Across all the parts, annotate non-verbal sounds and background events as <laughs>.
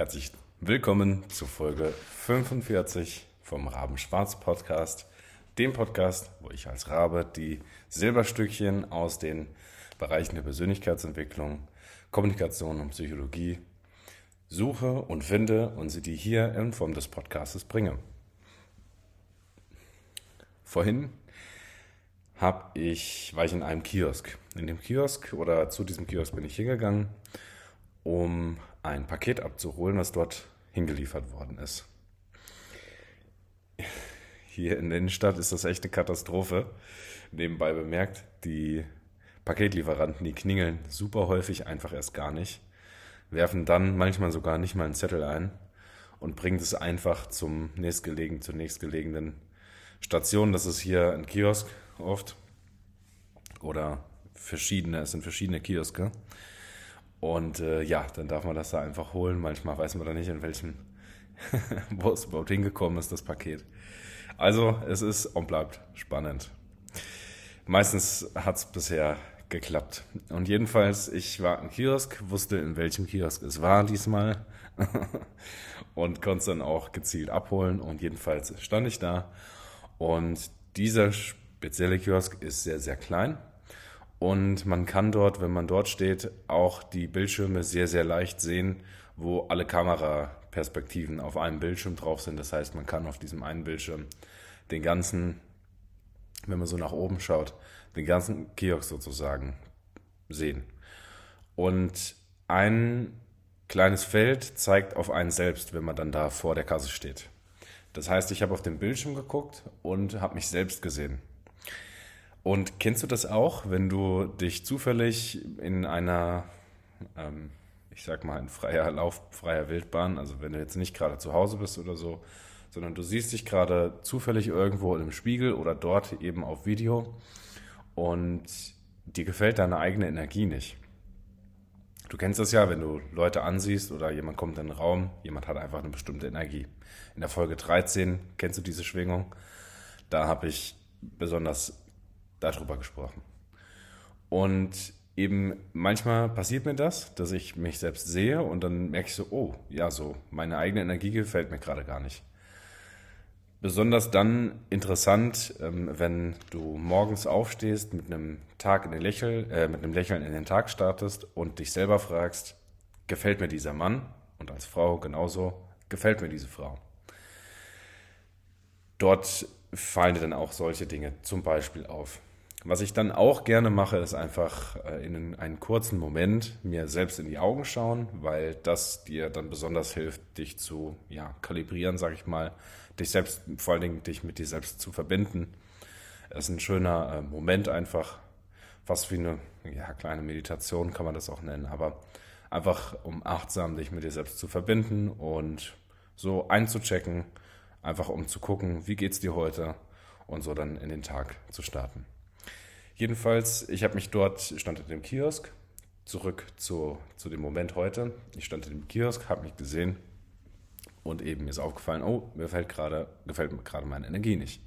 Herzlich willkommen zu Folge 45 vom Raben Schwarz Podcast, dem Podcast, wo ich als Rabe die Silberstückchen aus den Bereichen der Persönlichkeitsentwicklung, Kommunikation und Psychologie suche und finde und sie die hier in Form des Podcasts bringe. Vorhin habe ich, war ich in einem Kiosk. In dem Kiosk oder zu diesem Kiosk bin ich hingegangen, um ein Paket abzuholen, was dort hingeliefert worden ist. Hier in der Innenstadt ist das echt eine Katastrophe. Nebenbei bemerkt, die Paketlieferanten, die klingeln super häufig einfach erst gar nicht, werfen dann manchmal sogar nicht mal einen Zettel ein und bringen es einfach zum nächstgelegenen, zur nächstgelegenen Station. Das ist hier ein Kiosk oft oder verschiedene, es sind verschiedene Kioske. Und äh, ja, dann darf man das da einfach holen. Manchmal weiß man da nicht, in welchem, <laughs> wo es überhaupt hingekommen ist, das Paket. Also es ist und bleibt spannend. Meistens hat es bisher geklappt. Und jedenfalls, ich war im Kiosk, wusste, in welchem Kiosk es war diesmal <laughs> und konnte es dann auch gezielt abholen. Und jedenfalls stand ich da. Und dieser spezielle Kiosk ist sehr, sehr klein. Und man kann dort, wenn man dort steht, auch die Bildschirme sehr, sehr leicht sehen, wo alle Kameraperspektiven auf einem Bildschirm drauf sind. Das heißt, man kann auf diesem einen Bildschirm den ganzen, wenn man so nach oben schaut, den ganzen Kiosk sozusagen sehen. Und ein kleines Feld zeigt auf einen selbst, wenn man dann da vor der Kasse steht. Das heißt, ich habe auf den Bildschirm geguckt und habe mich selbst gesehen. Und kennst du das auch, wenn du dich zufällig in einer, ähm, ich sag mal, in freier Lauf, freier Wildbahn, also wenn du jetzt nicht gerade zu Hause bist oder so, sondern du siehst dich gerade zufällig irgendwo im Spiegel oder dort eben auf Video und dir gefällt deine eigene Energie nicht. Du kennst das ja, wenn du Leute ansiehst oder jemand kommt in den Raum, jemand hat einfach eine bestimmte Energie. In der Folge 13 kennst du diese Schwingung. Da habe ich besonders darüber gesprochen. Und eben manchmal passiert mir das, dass ich mich selbst sehe und dann merke ich so, oh, ja, so, meine eigene Energie gefällt mir gerade gar nicht. Besonders dann interessant, ähm, wenn du morgens aufstehst, mit einem Tag in den Lächeln, äh, mit einem Lächeln in den Tag startest und dich selber fragst, gefällt mir dieser Mann? Und als Frau genauso, gefällt mir diese Frau? Dort fallen dir dann auch solche Dinge zum Beispiel auf. Was ich dann auch gerne mache, ist einfach äh, in einen kurzen Moment mir selbst in die Augen schauen, weil das dir dann besonders hilft, dich zu ja, kalibrieren, sag ich mal, dich selbst, vor allen Dingen dich mit dir selbst zu verbinden. Es ist ein schöner äh, Moment einfach, fast wie eine ja, kleine Meditation kann man das auch nennen, aber einfach um achtsam dich mit dir selbst zu verbinden und so einzuchecken, einfach um zu gucken, wie geht's dir heute und so dann in den Tag zu starten. Jedenfalls, ich habe mich dort, stand in dem Kiosk, zurück zu, zu dem Moment heute. Ich stand in dem Kiosk, habe mich gesehen und eben ist aufgefallen, oh, mir fällt gerade, gefällt gerade meine Energie nicht.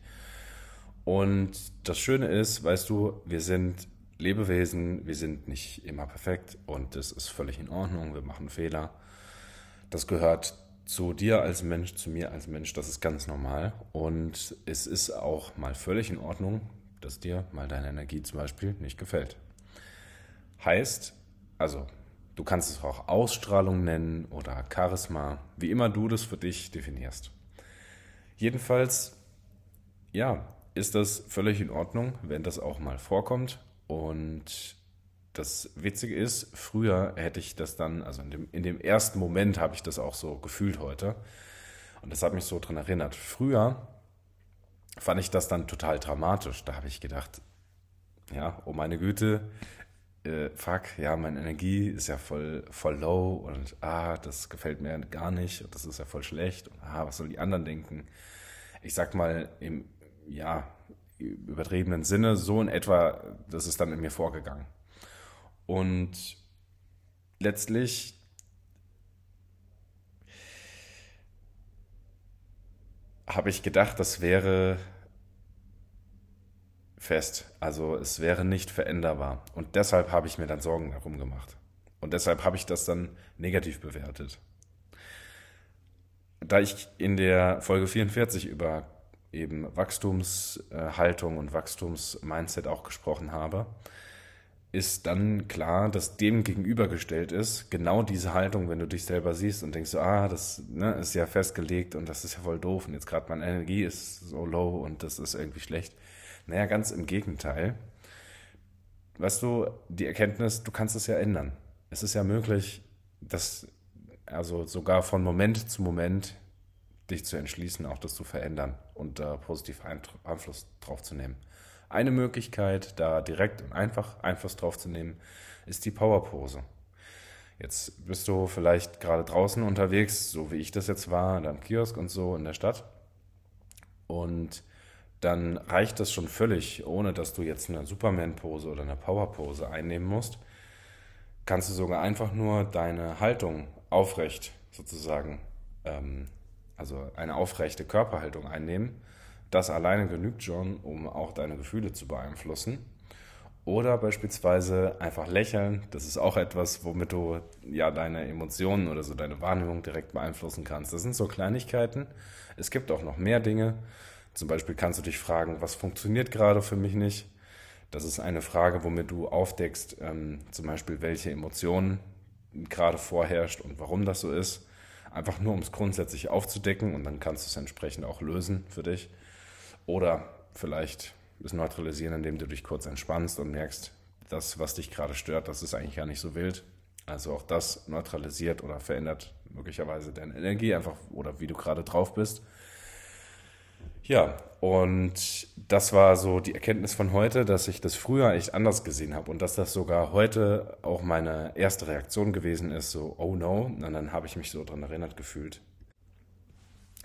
Und das Schöne ist, weißt du, wir sind Lebewesen, wir sind nicht immer perfekt und das ist völlig in Ordnung, wir machen Fehler. Das gehört zu dir als Mensch, zu mir als Mensch, das ist ganz normal und es ist auch mal völlig in Ordnung, dass dir mal deine Energie zum Beispiel nicht gefällt. Heißt, also du kannst es auch Ausstrahlung nennen oder Charisma, wie immer du das für dich definierst. Jedenfalls, ja, ist das völlig in Ordnung, wenn das auch mal vorkommt. Und das Witzige ist, früher hätte ich das dann, also in dem, in dem ersten Moment habe ich das auch so gefühlt heute. Und das hat mich so dran erinnert. Früher fand ich das dann total dramatisch. Da habe ich gedacht, ja, oh meine Güte, äh, fuck, ja, meine Energie ist ja voll, voll low und ah, das gefällt mir gar nicht und das ist ja voll schlecht und ah, was sollen die anderen denken? Ich sag mal im, ja, übertriebenen Sinne, so in etwa, das ist dann in mir vorgegangen. Und letztlich habe ich gedacht, das wäre fest. Also es wäre nicht veränderbar. Und deshalb habe ich mir dann Sorgen darum gemacht. Und deshalb habe ich das dann negativ bewertet. da ich in der Folge 44 über eben Wachstumshaltung und Wachstumsmindset auch gesprochen habe, ist dann klar, dass dem gegenübergestellt ist, genau diese Haltung, wenn du dich selber siehst und denkst so, ah, das ne, ist ja festgelegt und das ist ja voll doof und jetzt gerade meine Energie ist so low und das ist irgendwie schlecht. Naja, ganz im Gegenteil. Weißt du, die Erkenntnis, du kannst es ja ändern. Es ist ja möglich, dass, also sogar von Moment zu Moment dich zu entschließen, auch das zu verändern und da positiv Einfluss drauf zu nehmen. Eine Möglichkeit, da direkt und einfach Einfluss drauf zu nehmen, ist die Powerpose. Jetzt bist du vielleicht gerade draußen unterwegs, so wie ich das jetzt war, am Kiosk und so in der Stadt. Und dann reicht das schon völlig, ohne dass du jetzt eine Superman-Pose oder eine Power-Pose einnehmen musst. Kannst du sogar einfach nur deine Haltung aufrecht sozusagen, ähm, also eine aufrechte Körperhaltung einnehmen das alleine genügt schon, um auch deine Gefühle zu beeinflussen. Oder beispielsweise einfach lächeln. Das ist auch etwas, womit du ja deine Emotionen oder so deine Wahrnehmung direkt beeinflussen kannst. Das sind so Kleinigkeiten. Es gibt auch noch mehr Dinge. Zum Beispiel kannst du dich fragen, was funktioniert gerade für mich nicht? Das ist eine Frage, womit du aufdeckst, ähm, zum Beispiel, welche Emotionen gerade vorherrscht und warum das so ist. Einfach nur, um es grundsätzlich aufzudecken und dann kannst du es entsprechend auch lösen für dich. Oder vielleicht es neutralisieren, indem du dich kurz entspannst und merkst, das, was dich gerade stört, das ist eigentlich gar nicht so wild. Also auch das neutralisiert oder verändert möglicherweise deine Energie einfach oder wie du gerade drauf bist. Ja, und das war so die Erkenntnis von heute, dass ich das früher echt anders gesehen habe und dass das sogar heute auch meine erste Reaktion gewesen ist, so, oh no, und dann habe ich mich so daran erinnert gefühlt,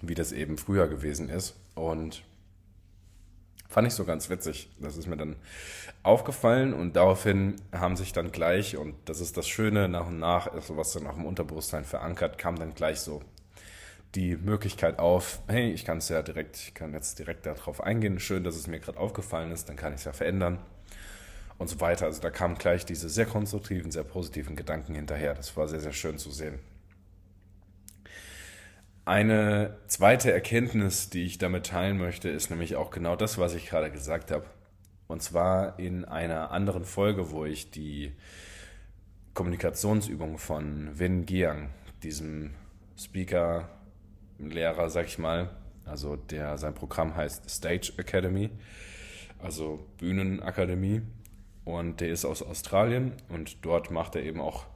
wie das eben früher gewesen ist. Und Fand ich so ganz witzig. Das ist mir dann aufgefallen und daraufhin haben sich dann gleich, und das ist das Schöne, nach und nach, also was dann auch im Unterbewusstsein verankert, kam dann gleich so die Möglichkeit auf, hey, ich kann es ja direkt, ich kann jetzt direkt darauf eingehen, schön, dass es mir gerade aufgefallen ist, dann kann ich es ja verändern und so weiter. Also da kamen gleich diese sehr konstruktiven, sehr positiven Gedanken hinterher. Das war sehr, sehr schön zu sehen. Eine zweite Erkenntnis, die ich damit teilen möchte, ist nämlich auch genau das, was ich gerade gesagt habe. Und zwar in einer anderen Folge, wo ich die Kommunikationsübung von Win Giang, diesem Speaker, Lehrer, sag ich mal, also der sein Programm heißt Stage Academy, also Bühnenakademie, und der ist aus Australien und dort macht er eben auch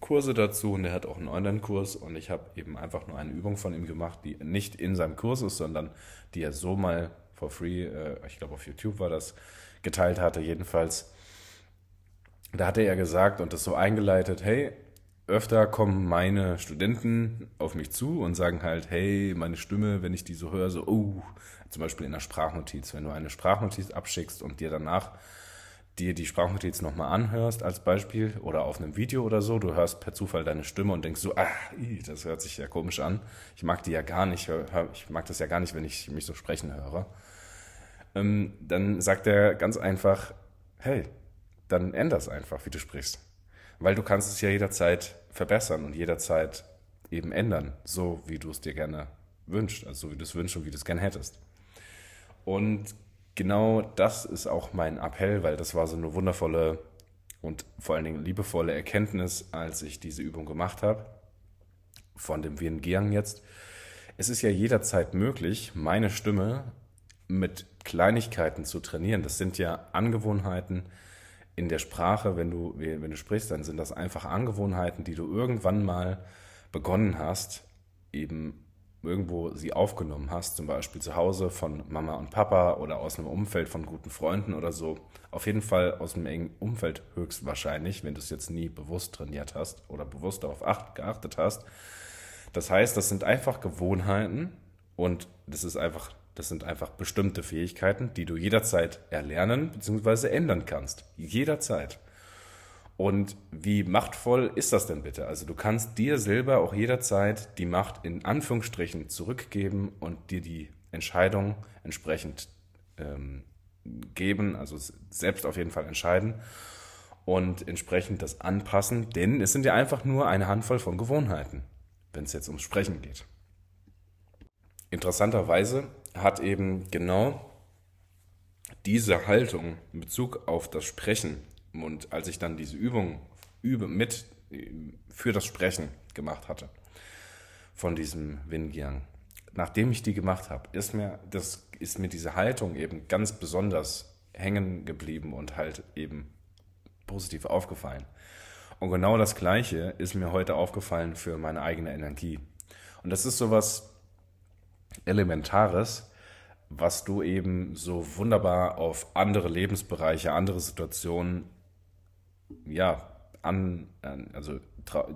Kurse dazu und er hat auch einen Online-Kurs und ich habe eben einfach nur eine Übung von ihm gemacht, die nicht in seinem Kurs ist, sondern die er so mal for free, äh, ich glaube auf YouTube war das, geteilt hatte jedenfalls. Da hatte er gesagt und das so eingeleitet, hey, öfter kommen meine Studenten auf mich zu und sagen halt, hey, meine Stimme, wenn ich die so höre, so, oh, zum Beispiel in einer Sprachnotiz, wenn du eine Sprachnotiz abschickst und dir danach dir die Sprachnotiz nochmal anhörst als Beispiel oder auf einem Video oder so, du hörst per Zufall deine Stimme und denkst so, ah, das hört sich ja komisch an. Ich mag die ja gar nicht, ich mag das ja gar nicht, wenn ich mich so sprechen höre. Ähm, dann sagt er ganz einfach, hey, dann änder es einfach, wie du sprichst. Weil du kannst es ja jederzeit verbessern und jederzeit eben ändern, so wie du es dir gerne wünschst, also so wie du es wünschst und wie du es gerne hättest. Und genau das ist auch mein Appell, weil das war so eine wundervolle und vor allen Dingen liebevolle Erkenntnis, als ich diese Übung gemacht habe, von dem Wien Giang jetzt. Es ist ja jederzeit möglich, meine Stimme mit Kleinigkeiten zu trainieren. Das sind ja Angewohnheiten in der Sprache, wenn du, wenn du sprichst, dann sind das einfach Angewohnheiten, die du irgendwann mal begonnen hast, eben irgendwo sie aufgenommen hast, zum Beispiel zu Hause von Mama und Papa oder aus einem Umfeld von guten Freunden oder so, auf jeden Fall aus einem engen Umfeld höchstwahrscheinlich, wenn du es jetzt nie bewusst trainiert hast oder bewusst darauf geachtet hast. Das heißt, das sind einfach Gewohnheiten und das ist einfach, das sind einfach bestimmte Fähigkeiten, die du jederzeit erlernen bzw. ändern kannst. Jederzeit. Und wie machtvoll ist das denn bitte? Also du kannst dir selber auch jederzeit die Macht in Anführungsstrichen zurückgeben und dir die Entscheidung entsprechend ähm, geben, also selbst auf jeden Fall entscheiden und entsprechend das anpassen, denn es sind ja einfach nur eine Handvoll von Gewohnheiten, wenn es jetzt ums Sprechen geht. interessanterweise hat eben genau diese Haltung in Bezug auf das Sprechen und als ich dann diese Übung übe mit für das Sprechen gemacht hatte von diesem Wingyang, nachdem ich die gemacht habe, ist mir das ist mir diese Haltung eben ganz besonders hängen geblieben und halt eben positiv aufgefallen. Und genau das Gleiche ist mir heute aufgefallen für meine eigene Energie. Und das ist sowas Elementares, was du eben so wunderbar auf andere Lebensbereiche, andere Situationen, ja, an, also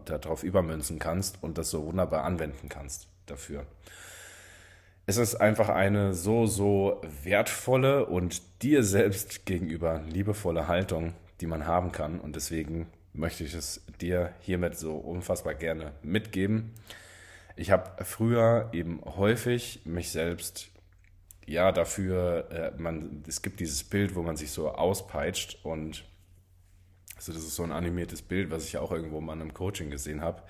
darauf übermünzen kannst und das so wunderbar anwenden kannst dafür. Es ist einfach eine so, so wertvolle und dir selbst gegenüber liebevolle Haltung, die man haben kann. Und deswegen möchte ich es dir hiermit so unfassbar gerne mitgeben. Ich habe früher eben häufig mich selbst ja dafür, äh, man, es gibt dieses Bild, wo man sich so auspeitscht und also das ist so ein animiertes Bild, was ich auch irgendwo mal in einem Coaching gesehen habe.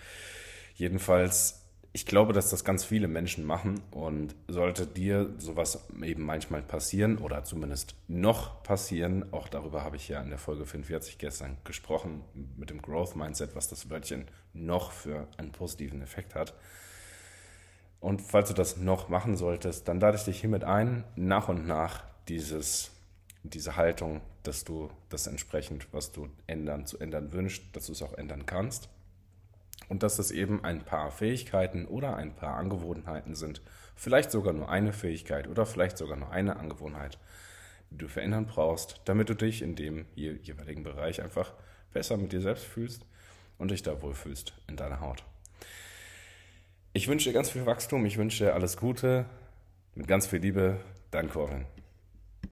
Jedenfalls ich glaube, dass das ganz viele Menschen machen und sollte dir sowas eben manchmal passieren oder zumindest noch passieren, auch darüber habe ich ja in der Folge 45 gestern gesprochen mit dem Growth Mindset, was das Wörtchen noch für einen positiven Effekt hat. Und falls du das noch machen solltest, dann lade ich dich hiermit ein, nach und nach dieses, diese Haltung, dass du das entsprechend, was du ändern, zu ändern wünschst, dass du es auch ändern kannst und dass es eben ein paar Fähigkeiten oder ein paar Angewohnheiten sind, vielleicht sogar nur eine Fähigkeit oder vielleicht sogar nur eine Angewohnheit, die du verändern brauchst, damit du dich in dem jeweiligen Bereich einfach besser mit dir selbst fühlst und dich da wohlfühlst in deiner Haut. Ich wünsche dir ganz viel Wachstum, ich wünsche dir alles Gute, mit ganz viel Liebe, dein Corvin.